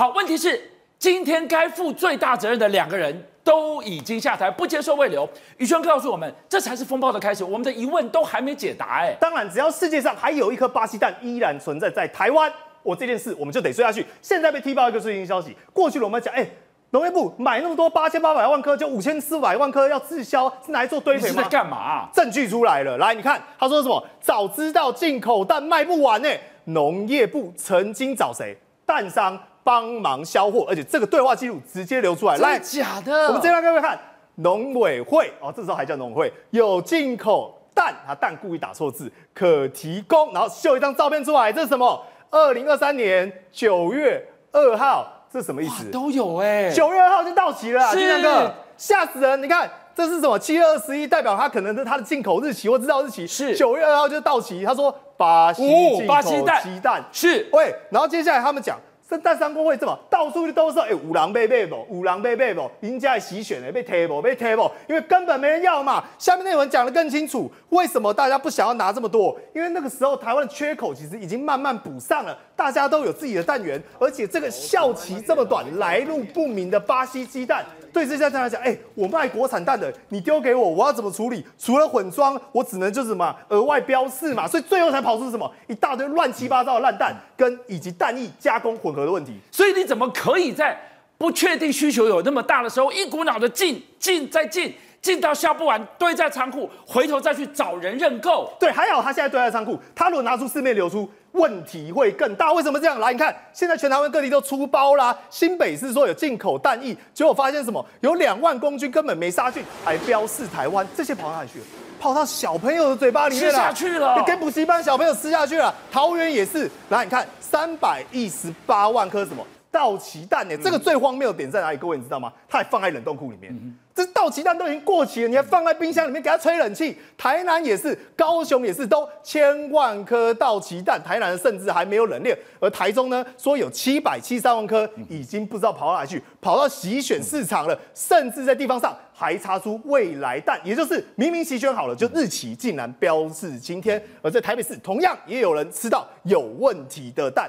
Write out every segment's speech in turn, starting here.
好，问题是今天该负最大责任的两个人都已经下台，不接受慰留。宇轩告诉我们，这才是风暴的开始。我们的疑问都还没解答。哎，当然，只要世界上还有一颗巴西蛋依然存在在台湾，我这件事我们就得追下去。现在被踢爆一个最新消息，过去了我们讲，哎。农业部买那么多八千八百万颗，就五千四百万颗要滞销，是拿来做堆肥吗？是在干嘛啊？证据出来了，来你看，他说什么？早知道进口蛋卖不完呢。农业部曾经找谁？蛋商帮忙销货，而且这个对话记录直接流出来。来，假的？我们这边各位看，农委会哦，这时候还叫农委会，有进口蛋，他蛋故意打错字，可提供，然后秀一张照片出来，这是什么？二零二三年九月二号。这是什么意思？都有哎、欸，九月二号就到期了，是那个吓死人！你看这是什么？七月二十一代表他可能是他的进口日期或制造日期，是九月二号就到期。他说巴西进口鸡蛋是喂，然后接下来他们讲。这蛋商工会这么到处都是哎，五郎被被不，五郎被被不，人家洗选的被 table 被 table，因为根本没人要嘛。下面内文讲得更清楚，为什么大家不想要拿这么多？因为那个时候台湾的缺口其实已经慢慢补上了，大家都有自己的蛋源，而且这个效期这么短，来路不明的巴西鸡蛋。对这家店来讲，哎、我卖国产蛋的，你丢给我，我要怎么处理？除了混装，我只能就是什么额外标示嘛，所以最后才跑出什么一大堆乱七八糟的烂蛋，跟以及蛋液加工混合的问题。所以你怎么可以在不确定需求有那么大的时候，一股脑的进进再进，进到销不完，堆在仓库，回头再去找人认购？对，还好他现在堆在仓库，他如果拿出市面流出。问题会更大，为什么这样？来，你看，现在全台湾各地都出包啦。新北市说有进口蛋疫，结果发现什么？有两万公斤根本没杀菌，还标示台湾，这些跑哪里去了？跑到小朋友的嘴巴里面了，吃下去了，给补习班小朋友吃下去了。桃园也是，来，你看，三百一十八万颗什么？到期蛋呢？这个最荒谬的点在哪里？各位你知道吗？它还放在冷冻库里面。嗯、这到期蛋都已经过期了，你还放在冰箱里面给它吹冷气？台南也是，高雄也是，都千万颗到期蛋。台南甚至还没有冷链，而台中呢，说有七百七十三万颗，已经不知道跑到哪去，跑到洗选市场了。甚至在地方上还查出未来蛋，也就是明明洗选好了，就日期竟然标示今天。而在台北市，同样也有人吃到有问题的蛋。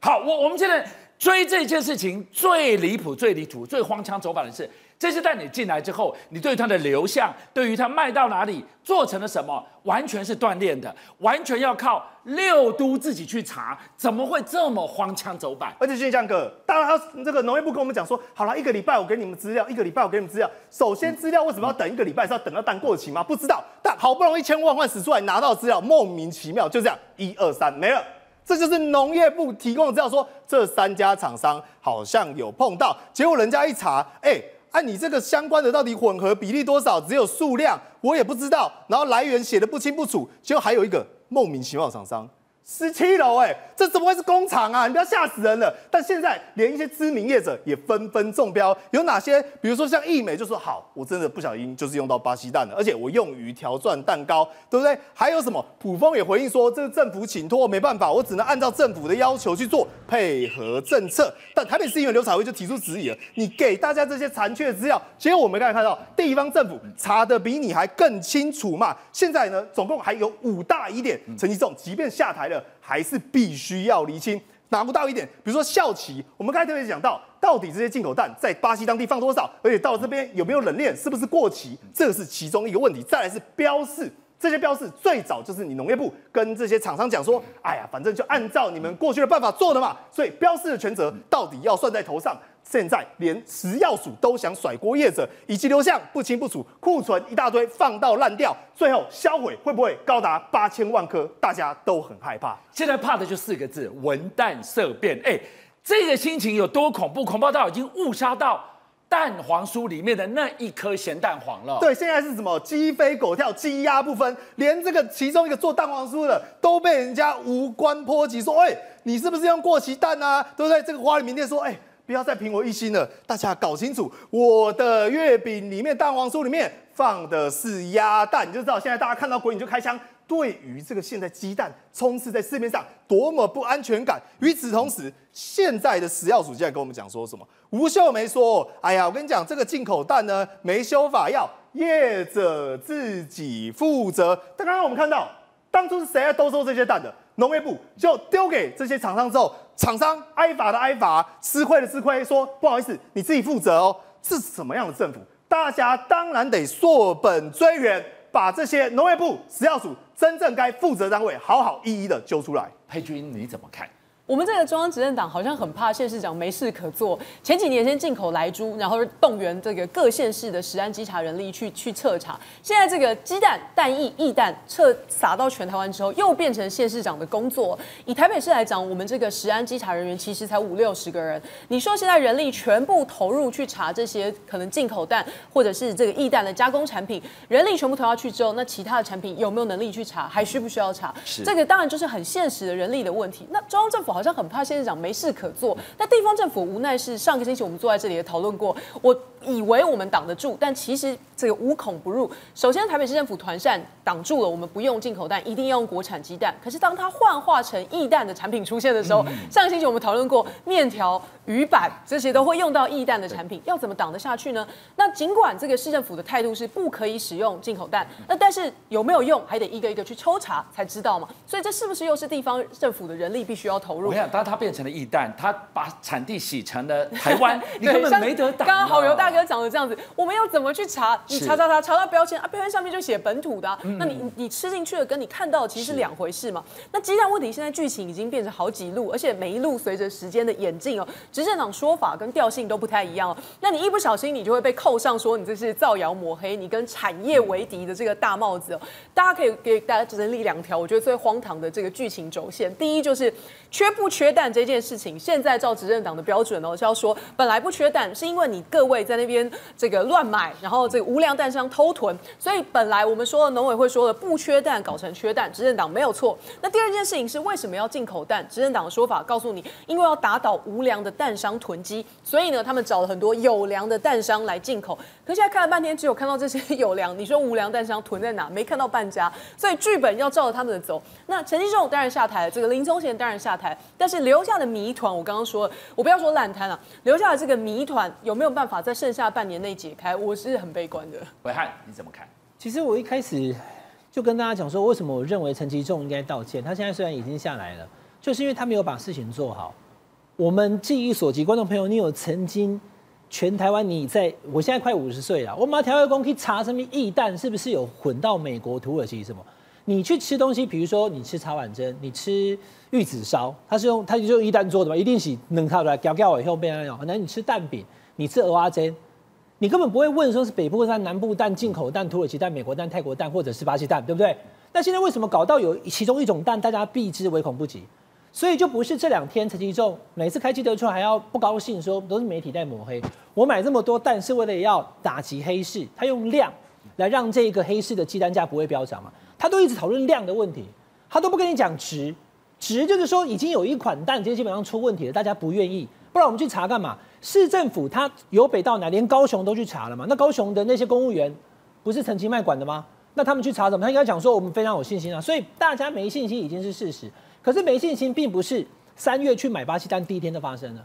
好，我我们现在。追这件事情最离谱、最离谱、最荒腔走板的是，这是带你进来之后，你对它的流向，对于它卖到哪里，做成了什么，完全是锻炼的，完全要靠六都自己去查，怎么会这么荒腔走板？而且俊相哥，当然他这个农业部跟我们讲说，好了，一个礼拜我给你们资料，一个礼拜我给你们资料。首先资料为什么要等一个礼拜？是要等到蛋过期吗？不知道。但好不容易千万万使出来拿到资料，莫名其妙就这样一二三没了。这就是农业部提供的资料，说这三家厂商好像有碰到，结果人家一查，哎，按你这个相关的到底混合比例多少？只有数量，我也不知道，然后来源写的不清不楚，结果还有一个莫名其妙的厂商。十七楼，哎，这怎么会是工厂啊？你不要吓死人了！但现在连一些知名业者也纷纷中标，有哪些？比如说像义美就说好，我真的不小心就是用到巴西蛋了，而且我用于条状蛋糕，对不对？还有什么？卜蜂也回应说，这个政府请托，没办法，我只能按照政府的要求去做，配合政策。但台北市议员刘彩薇就提出质疑了，你给大家这些残缺的资料，结果我们刚才看到地方政府查的比你还更清楚嘛？现在呢，总共还有五大疑点，陈其仲即便下台了。还是必须要厘清，拿不到一点，比如说效期，我们刚才特别讲到，到底这些进口蛋在巴西当地放多少，而且到这边有没有冷链，是不是过期，这是其中一个问题。再来是标示，这些标示最早就是你农业部跟这些厂商讲说，哎呀，反正就按照你们过去的办法做的嘛，所以标示的权责到底要算在头上。现在连食药署都想甩锅业者，以及流向不清不楚，库存一大堆放到烂掉，最后销毁会不会高达八千万颗？大家都很害怕。现在怕的就四个字：闻蛋色变。哎，这个心情有多恐怖？恐怖到已经误杀到蛋黄酥里面的那一颗咸蛋黄了。对，现在是什么鸡飞狗跳，鸡鸭不分，连这个其中一个做蛋黄酥的都被人家无关波及，说：哎，你是不是用过期蛋啊？对不对？这个花里名店说：哎。不要再凭我一心了，大家搞清楚，我的月饼里面蛋黄酥里面放的是鸭蛋，你就知道现在大家看到鬼影就开枪。对于这个现在鸡蛋充斥在市面上，多么不安全感。与此同时，现在的食药署现在跟我们讲说什么？吴秀梅说：“哎呀，我跟你讲，这个进口蛋呢没修法要业者自己负责。”但刚刚我们看到，当初是谁在兜售这些蛋的？农业部就丢给这些厂商之后，厂商挨罚的挨罚，吃亏的吃亏，说不好意思，你自己负责哦。是什么样的政府？大家当然得溯本追源，把这些农业部、食药署真正该负责单位，好好一一的揪出来。佩君，你怎么看？我们这个中央执政党好像很怕县市长没事可做。前几年先进口来猪，然后动员这个各县市的食安稽查人力去去彻查。现在这个鸡蛋、蛋液、液蛋撤撒到全台湾之后，又变成县市长的工作。以台北市来讲，我们这个食安稽查人员其实才五六十个人。你说现在人力全部投入去查这些可能进口蛋或者是这个液蛋的加工产品，人力全部投下去之后，那其他的产品有没有能力去查，还需不需要查？是这个当然就是很现实的人力的问题。那中央政府。好像很怕县市长没事可做，那地方政府无奈是上个星期我们坐在这里也讨论过，我以为我们挡得住，但其实这个无孔不入。首先，台北市政府团扇挡住了，我们不用进口蛋，一定要用国产鸡蛋。可是当它幻化成液蛋的产品出现的时候，上个星期我们讨论过面条。鱼板这些都会用到液蛋的产品，要怎么挡得下去呢？那尽管这个市政府的态度是不可以使用进口蛋，那但是有没有用，还得一个一个去抽查才知道嘛。所以这是不是又是地方政府的人力必须要投入？我想，当它变成了液蛋，它把产地洗成了台湾，你根本没得打。刚刚好油大哥讲的这样子，我们要怎么去查？你查查查查到标签啊，标签上面就写本土的、啊，那你你吃进去的跟你看到的其实是两回事嘛。那鸡蛋问题现在剧情已经变成好几路，而且每一路随着时间的演进哦。执政党说法跟调性都不太一样哦，那你一不小心，你就会被扣上说你这是造谣抹黑，你跟产业为敌的这个大帽子哦。大家可以给大家整理两条，我觉得最荒唐的这个剧情轴线。第一就是缺不缺蛋这件事情，现在照执政党的标准哦，是要说本来不缺蛋，是因为你各位在那边这个乱买，然后这个无良蛋商偷囤，所以本来我们说的农委会说的不缺蛋，搞成缺蛋，执政党没有错。那第二件事情是为什么要进口蛋？执政党的说法告诉你，因为要打倒无良的蛋商囤积。所以呢，他们找了很多有良的蛋商来进口，可现在看了半天，只有看到这些有良。你说无良蛋商囤在哪？没看到半家。所以剧本要照着他们的走。那陈吉仲当然下台，这个林宗贤当然下台，但是留下的谜团，我刚刚说了，我不要说烂摊了，留下的这个谜团有没有办法在剩下半年内解开？我是很悲观的。伟汉，你怎么看？其实我一开始就跟大家讲说，为什么我认为陈其仲应该道歉？他现在虽然已经下来了，就是因为他没有把事情做好。我们记忆所及，观众朋友，你有曾经全台湾？你在我现在快五十岁了，我们调味工可以查什么异蛋是不是有混到美国、土耳其什么？你去吃东西，比如说你吃茶碗蒸，你吃玉子烧，它是用它就用一蛋做的嘛，一定是能靠出来，搅搅以后变那种。那你吃蛋饼，你吃蚵仔煎，你根本不会问说是北部蛋、南部蛋、进口蛋、土耳其蛋、美国蛋、泰国蛋，或者是巴西蛋，对不对？那现在为什么搞到有其中一种蛋，大家避之唯恐不及？所以就不是这两天陈吉仲每次开记者会还要不高兴说都是媒体在抹黑，我买这么多蛋是为了要打击黑市，他用量来让这个黑市的鸡蛋价不会飙涨嘛？他都一直讨论量的问题，他都不跟你讲值，值就是说已经有一款蛋今天基本上出问题了，大家不愿意，不然我们去查干嘛？市政府他由北到南连高雄都去查了嘛？那高雄的那些公务员不是陈其迈管的吗？那他们去查什么？他应该讲说我们非常有信心啊，所以大家没信心已经是事实。可是没信心，并不是三月去买巴西蛋第一天就发生了。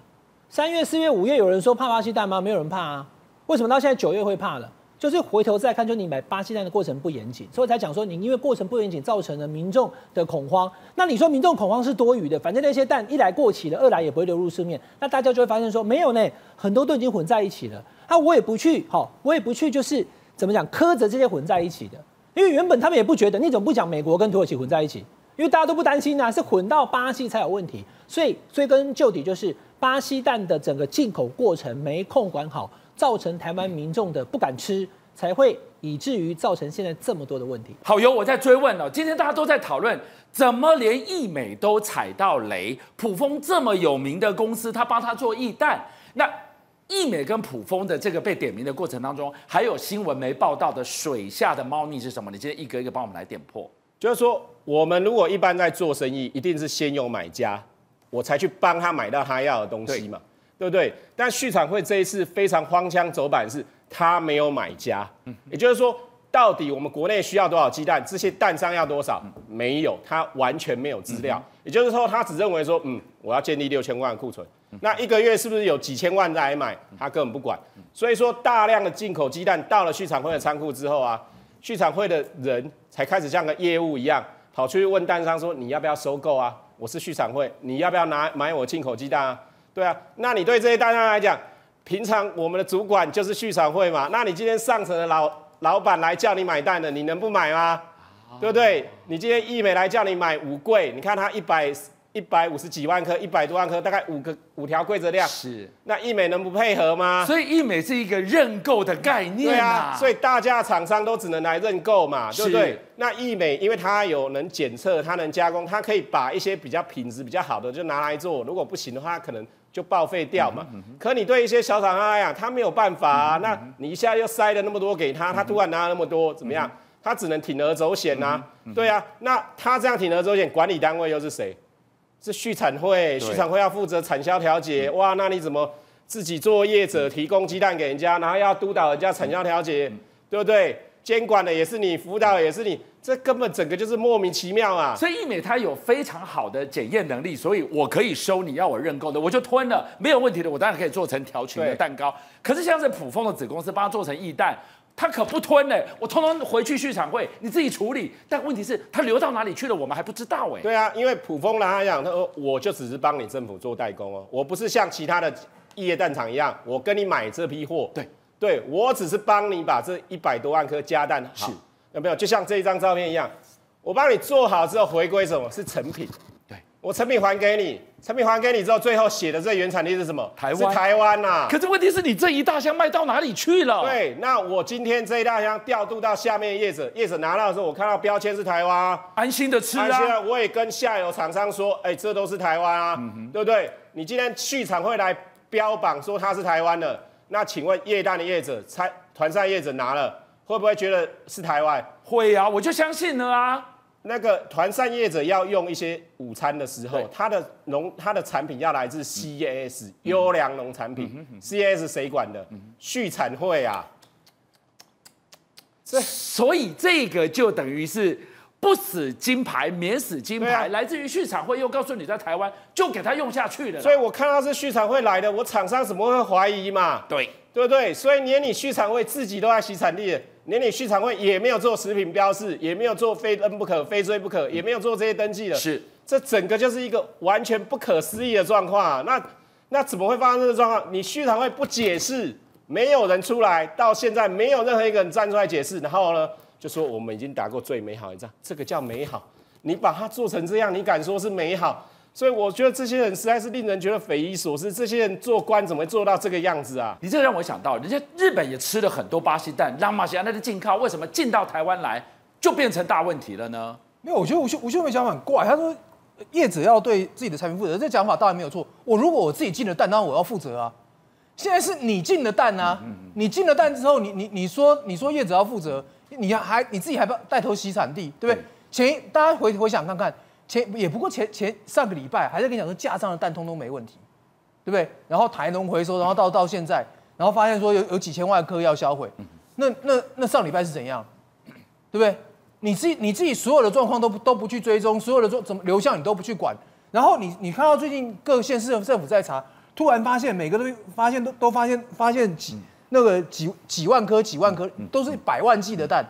三月、四月、五月，有人说怕巴西蛋吗？没有人怕啊。为什么到现在九月会怕了？就是回头再看，就你买巴西蛋的过程不严谨，所以才讲说你因为过程不严谨，造成了民众的恐慌。那你说民众恐慌是多余的，反正那些蛋一来过期了，二来也不会流入市面，那大家就会发现说没有呢，很多都已经混在一起了。啊，我也不去，好，我也不去，就是怎么讲，苛责这些混在一起的，因为原本他们也不觉得，你怎么不讲美国跟土耳其混在一起？因为大家都不担心啊，是混到巴西才有问题，所以追根究底就是巴西蛋的整个进口过程没控管好，造成台湾民众的不敢吃，才会以至于造成现在这么多的问题。好，有我在追问了，今天大家都在讨论，怎么连易美都踩到雷？普丰这么有名的公司，他帮他做易蛋，那易美跟普丰的这个被点名的过程当中，还有新闻没报道的水下的猫腻是什么？你今天一个一个帮我们来点破。就是说，我们如果一般在做生意，一定是先有买家，我才去帮他买到他要的东西嘛，对，不对？但畜产会这一次非常荒腔走板，是他没有买家，也就是说，到底我们国内需要多少鸡蛋，这些蛋商要多少，没有，他完全没有资料。也就是说，他只认为说，嗯，我要建立六千万库存，那一个月是不是有几千万来买，他根本不管。所以说，大量的进口鸡蛋到了畜产会的仓库之后啊。畜产会的人才开始像个业务一样，跑去问蛋商说，你要不要收购啊？我是畜产会，你要不要拿买我进口鸡蛋啊？对啊，那你对这些大商来讲，平常我们的主管就是续产会嘛，那你今天上层的老老板来叫你买蛋的，你能不买吗？对不对？你今天易美来叫你买五柜，你看它一百。一百五十几万颗，一百多万颗，大概五个五条规则量。是，那易美能不配合吗？所以易美是一个认购的概念啊。对啊，所以大家厂商都只能来认购嘛，对不对？那易美因为它有能检测，它能加工，它可以把一些比较品质比较好的就拿来做。如果不行的话，可能就报废掉嘛。嗯嗯、可你对一些小厂商来讲，他没有办法啊。嗯、那你一下又塞了那么多给他，他突然拿了那么多，怎么样？他只能铤而走险呐、对啊，那他这样铤而走险，管理单位又是谁？是畜产会，畜产会要负责产销调节。哇，那你怎么自己做业者提供鸡蛋给人家，然后要督导人家产销调节，对不对？监管的也是你，辅导的也是你，这根本整个就是莫名其妙啊！所以易美它有非常好的检验能力，所以我可以收你要我认购的，我就吞了，没有问题的，我当然可以做成条裙的蛋糕。可是像是普丰的子公司帮他做成易蛋。他可不吞呢，我通通回去畜产会，你自己处理。但问题是，他流到哪里去了，我们还不知道哎。对啊，因为卜蜂来讲，他说我就只是帮你政府做代工哦，我不是像其他的异业蛋厂一样，我跟你买这批货。对，对我只是帮你把这一百多万颗加蛋有没有？就像这一张照片一样，我帮你做好之后回归什么？是成品。我成品还给你，成品还给你之后，最后写的这原产地是什么？台湾，是台湾呐、啊。可是问题是你这一大箱卖到哪里去了？对，那我今天这一大箱调度到下面业者，业者拿到的时候，我看到标签是台湾，安心的吃啊。安心啊，我也跟下游厂商说，哎、欸，这都是台湾啊，嗯、对不对？你今天畜产会来标榜说它是台湾的，那请问业蛋的业者、团膳业者拿了，会不会觉得是台湾？会啊，我就相信了啊。那个团膳业者要用一些午餐的时候，它的农它的产品要来自 CAS 优良农产品，CAS 谁管的？畜产会啊。所以这个就等于是不死金牌，免死金牌，来自于畜产会，又告诉你在台湾就给他用下去了。所以我看到是畜产会来的，我厂商怎么会怀疑嘛？对，对不对？所以连你畜产会自己都在洗产地。连你畜产会也没有做食品标示，也没有做非登不可、非追不可，也没有做这些登记的。是，这整个就是一个完全不可思议的状况啊！那那怎么会发生这个状况？你畜产会不解释，没有人出来，到现在没有任何一个人站出来解释，然后呢，就说我们已经打过最美好一仗，这个叫美好。你把它做成这样，你敢说是美好？所以我觉得这些人实在是令人觉得匪夷所思。这些人做官怎么会做到这个样子啊？你这让我想到，人家日本也吃了很多巴西蛋，拉马西亚那的进靠，为什么进到台湾来就变成大问题了呢？没有，我觉得吴秀吴秀梅讲法很怪。他说业者要对自己的产品负责，这讲法当然没有错。我如果我自己进了蛋，当然我要负责啊。现在是你进了蛋啊，嗯嗯嗯、你进了蛋之后，你你你说你说业者要负责，你还你自己还不带头洗产地，对不对？对前大家回回想看看。前也不过前前上个礼拜还在跟你讲说架上的蛋通通没问题，对不对？然后台农回收，然后到到现在，然后发现说有有几千万颗要销毁，那那那上礼拜是怎样？对不对？你自己你自己所有的状况都都不去追踪，所有的状怎么流向你都不去管，然后你你看到最近各县市政府在查，突然发现每个都发现都都发现发现几那个几几万颗几万颗都是百万计的蛋，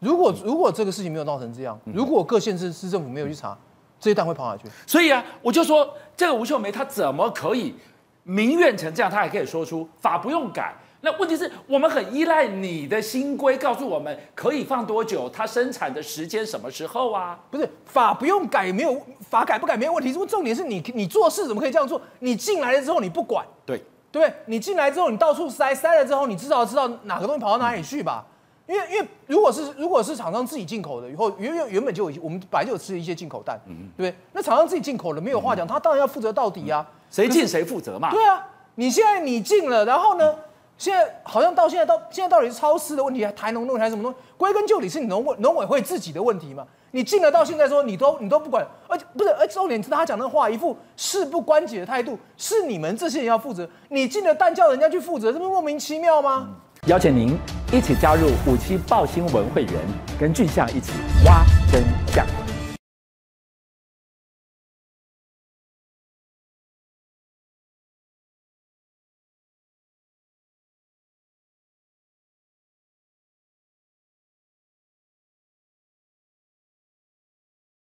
如果如果这个事情没有闹成这样，如果各县市市政府没有去查。这些蛋会跑哪去？所以啊，我就说这个吴秀梅她怎么可以民怨成这样？她还可以说出法不用改。那问题是我们很依赖你的新规，告诉我们可以放多久，它生产的时间什么时候啊？不是法不用改，没有法改不改没有问题。重点是你你做事怎么可以这样做？你进来了之后你不管，对对，你进来之后你到处塞塞了之后，你至少知道哪个东西跑到哪里去吧？嗯因为因为如果是如果是厂商自己进口的，以后原原原本就有我们本来就有吃一些进口蛋，嗯、对不对？那厂商自己进口的没有话讲，嗯、他当然要负责到底啊，谁进谁负责嘛。对啊，你现在你进了，然后呢，现在好像到现在到现在到底是超市的问题，还台农问题还是什么东西？归根究底是你农委农委会自己的问题嘛。你进了到现在说你都你都不管，而且不是而且重点是他讲那话一副事不关己的态度，是你们这些人要负责，你进了蛋叫人家去负责，这不是莫名其妙吗？邀请您一起加入五七报新闻会员，跟俊相一起挖真相。